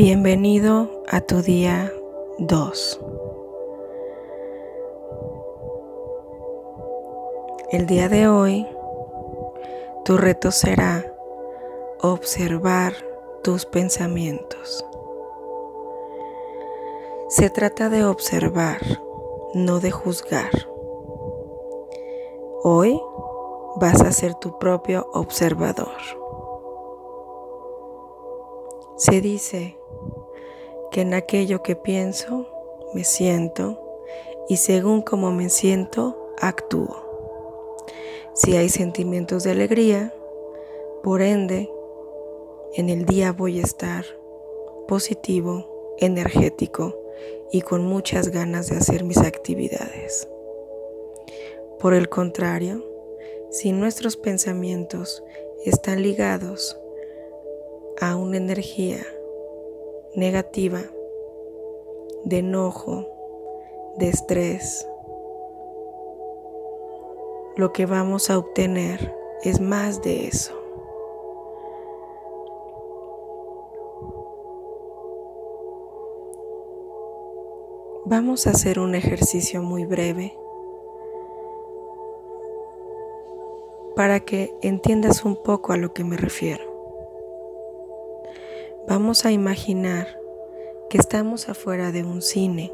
Bienvenido a tu día 2. El día de hoy, tu reto será observar tus pensamientos. Se trata de observar, no de juzgar. Hoy vas a ser tu propio observador. Se dice que en aquello que pienso, me siento y según como me siento, actúo. Si hay sentimientos de alegría, por ende, en el día voy a estar positivo, energético y con muchas ganas de hacer mis actividades. Por el contrario, si nuestros pensamientos están ligados a una energía negativa, de enojo, de estrés, lo que vamos a obtener es más de eso. Vamos a hacer un ejercicio muy breve para que entiendas un poco a lo que me refiero. Vamos a imaginar que estamos afuera de un cine.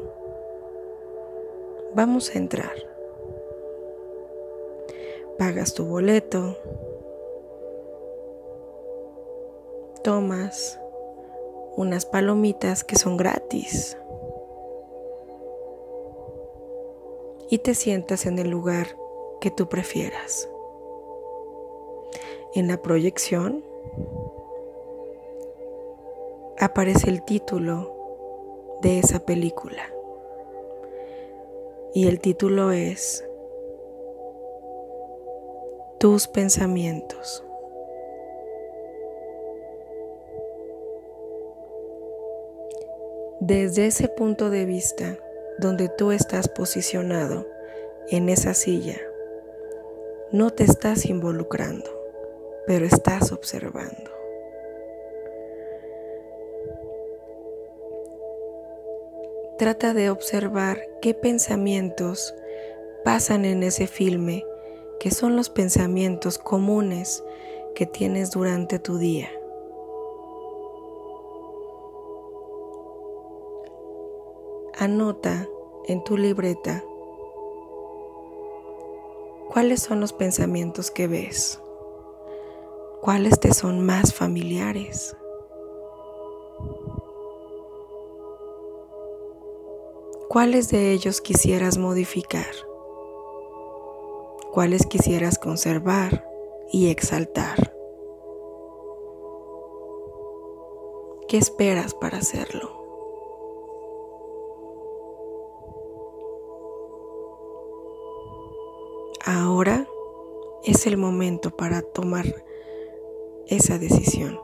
Vamos a entrar. Pagas tu boleto. Tomas unas palomitas que son gratis. Y te sientas en el lugar que tú prefieras. En la proyección aparece el título de esa película. Y el título es Tus pensamientos. Desde ese punto de vista donde tú estás posicionado en esa silla, no te estás involucrando, pero estás observando. Trata de observar qué pensamientos pasan en ese filme, que son los pensamientos comunes que tienes durante tu día. Anota en tu libreta cuáles son los pensamientos que ves, cuáles te son más familiares. ¿Cuáles de ellos quisieras modificar? ¿Cuáles quisieras conservar y exaltar? ¿Qué esperas para hacerlo? Ahora es el momento para tomar esa decisión.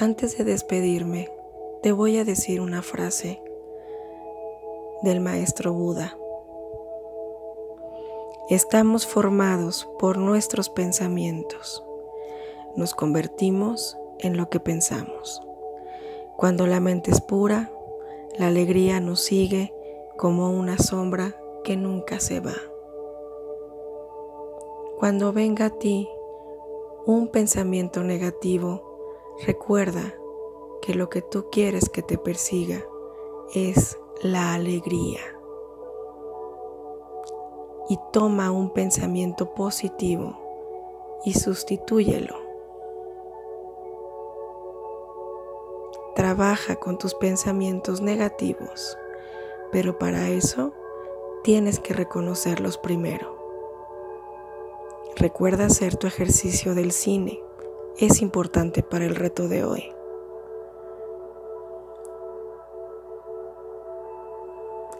Antes de despedirme, te voy a decir una frase del maestro Buda. Estamos formados por nuestros pensamientos. Nos convertimos en lo que pensamos. Cuando la mente es pura, la alegría nos sigue como una sombra que nunca se va. Cuando venga a ti un pensamiento negativo, Recuerda que lo que tú quieres que te persiga es la alegría. Y toma un pensamiento positivo y sustitúyelo. Trabaja con tus pensamientos negativos, pero para eso tienes que reconocerlos primero. Recuerda hacer tu ejercicio del cine es importante para el reto de hoy.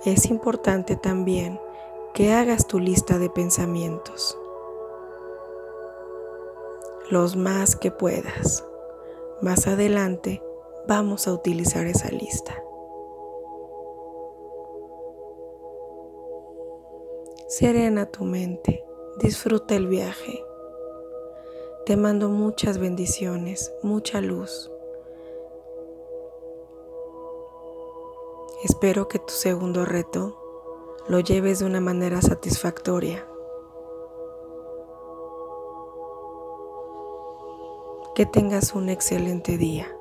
Es importante también que hagas tu lista de pensamientos, los más que puedas. Más adelante vamos a utilizar esa lista. Serena tu mente, disfruta el viaje. Te mando muchas bendiciones, mucha luz. Espero que tu segundo reto lo lleves de una manera satisfactoria. Que tengas un excelente día.